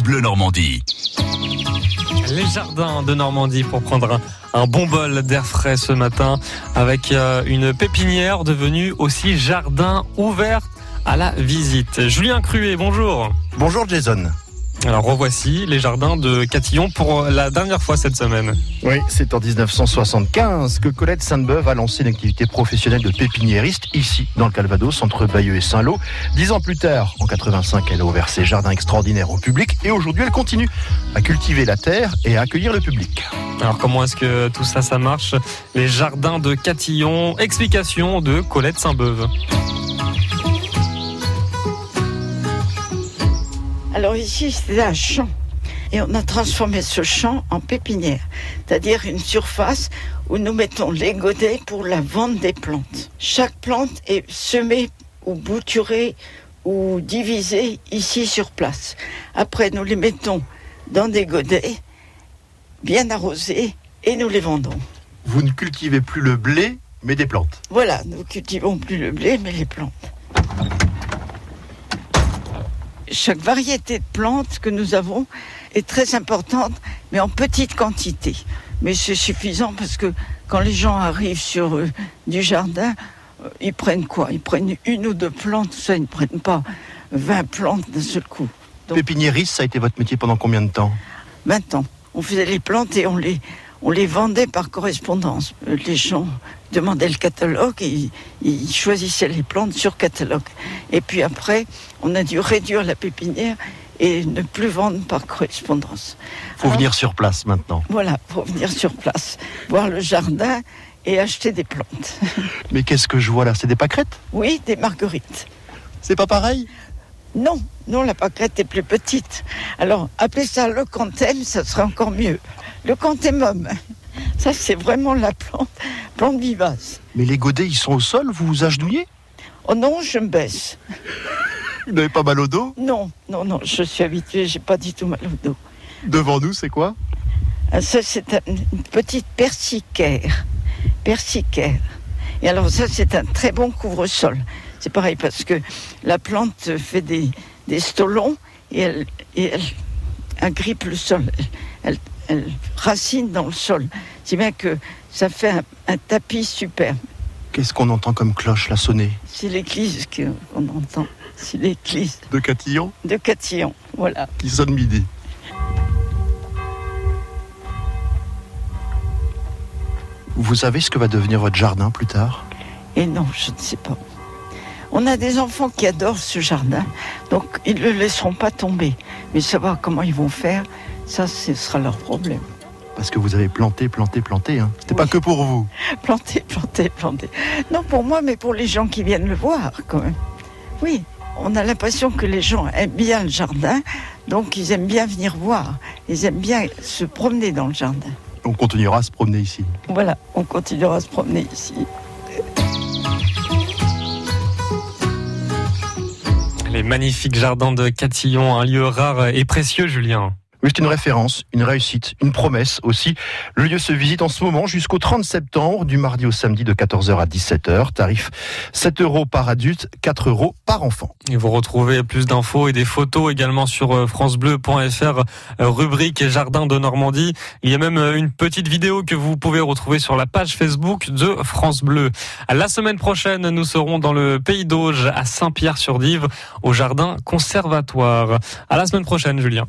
France Bleu Normandie. Les jardins de Normandie pour prendre un, un bon bol d'air frais ce matin avec euh, une pépinière devenue aussi jardin ouvert à la visite. Julien Cruet, bonjour. Bonjour Jason. Alors revoici les jardins de Catillon pour la dernière fois cette semaine. Oui, c'est en 1975 que Colette Sainte-Beuve a lancé une activité professionnelle de pépiniériste ici, dans le Calvados, entre Bayeux et Saint-Lô. Dix ans plus tard, en 85, elle a ouvert ses jardins extraordinaires au public et aujourd'hui elle continue à cultiver la terre et à accueillir le public. Alors comment est-ce que tout ça, ça marche? Les jardins de Catillon, explication de Colette Sainte-Beuve. Alors ici, c'est un champ. Et on a transformé ce champ en pépinière, c'est-à-dire une surface où nous mettons les godets pour la vente des plantes. Chaque plante est semée ou bouturée ou divisée ici sur place. Après, nous les mettons dans des godets bien arrosés et nous les vendons. Vous ne cultivez plus le blé, mais des plantes. Voilà, nous cultivons plus le blé, mais les plantes. Chaque variété de plantes que nous avons est très importante, mais en petite quantité. Mais c'est suffisant parce que quand les gens arrivent sur euh, du jardin, euh, ils prennent quoi? Ils prennent une ou deux plantes, ça, ils ne prennent pas 20 plantes d'un seul coup. Donc- Pépiniériste, ça a été votre métier pendant combien de temps? 20 ans. On faisait les plantes et on les, on les vendait par correspondance. Euh, Les gens demandaient le catalogue et ils, ils choisissaient les plantes sur catalogue. Et puis après, on a dû réduire la pépinière et ne plus vendre par correspondance. Faut Alors, venir sur place maintenant. Voilà, pour venir sur place, voir le jardin et acheter des plantes. Mais qu'est-ce que je vois là? C'est des pâquerettes? Oui, des marguerites. C'est pas pareil? Non, non, la pâquerette est plus petite. Alors, appelez ça le canthème, ça serait encore mieux. Le canthémum, ça c'est vraiment la plante, plante vivace. Mais les godets, ils sont au sol, vous vous agenouillez? Oh non, je me baisse. Vous n'avez pas mal au dos? Non, non, non, je suis habituée, j'ai pas du tout mal au dos. Devant nous, c'est quoi? Ah, Ça, c'est un- une petite persicaire. Persicaire. Et alors, ça, c'est un très bon couvre-sol. C'est pareil parce que la plante fait des, des stolons et elle, et elle agrippe le sol. Elle, elle- elle racine dans le sol. Si bien que ça fait un, un tapis superbe. Qu'est-ce qu'on entend comme cloche la sonner? C'est l'église que- qu'on entend. C'est l'église De Catillon? De Catillon. Voilà. qui sonne midi. Vous savez ce que va devenir votre jardin plus tard? Et non, je ne sais pas. On a des enfants qui adorent ce jardin, donc ils ne le laisseront pas tomber. Mais savoir comment ils vont faire, ça, ce sera leur problème. Parce que vous avez planté, planté, planté. Hein. C'était pas que pour vous. Planter, planter, planter. Non pour moi, mais pour les gens qui viennent le voir, quand même. Oui, on a l'impression que les gens aiment bien le jardin, donc ils aiment bien venir voir. Ils aiment bien se promener dans le jardin. On continuera à se promener ici. Voilà, on continuera à se promener ici. Les magnifiques jardins de Catillon, un lieu rare et précieux, Julien. Oui, c'est une référence, une réussite, une promesse aussi. Le lieu se visite en ce moment jusqu'au 30 septembre, du mardi au samedi de 14h à 17h. Tarif 7 euros par adulte, 4 euros par enfant. Et vous retrouvez plus d'infos et des photos également sur euh, francebleu.fr, euh, rubrique Jardin de Normandie. Il y a même euh, une petite vidéo que vous pouvez retrouver sur la page Facebook de France Bleu. La semaine prochaine, nous serons dans le Pays d'Auge à Saint-Pierre-sur-Dive au Jardin Conservatoire. À la semaine prochaine, Julien.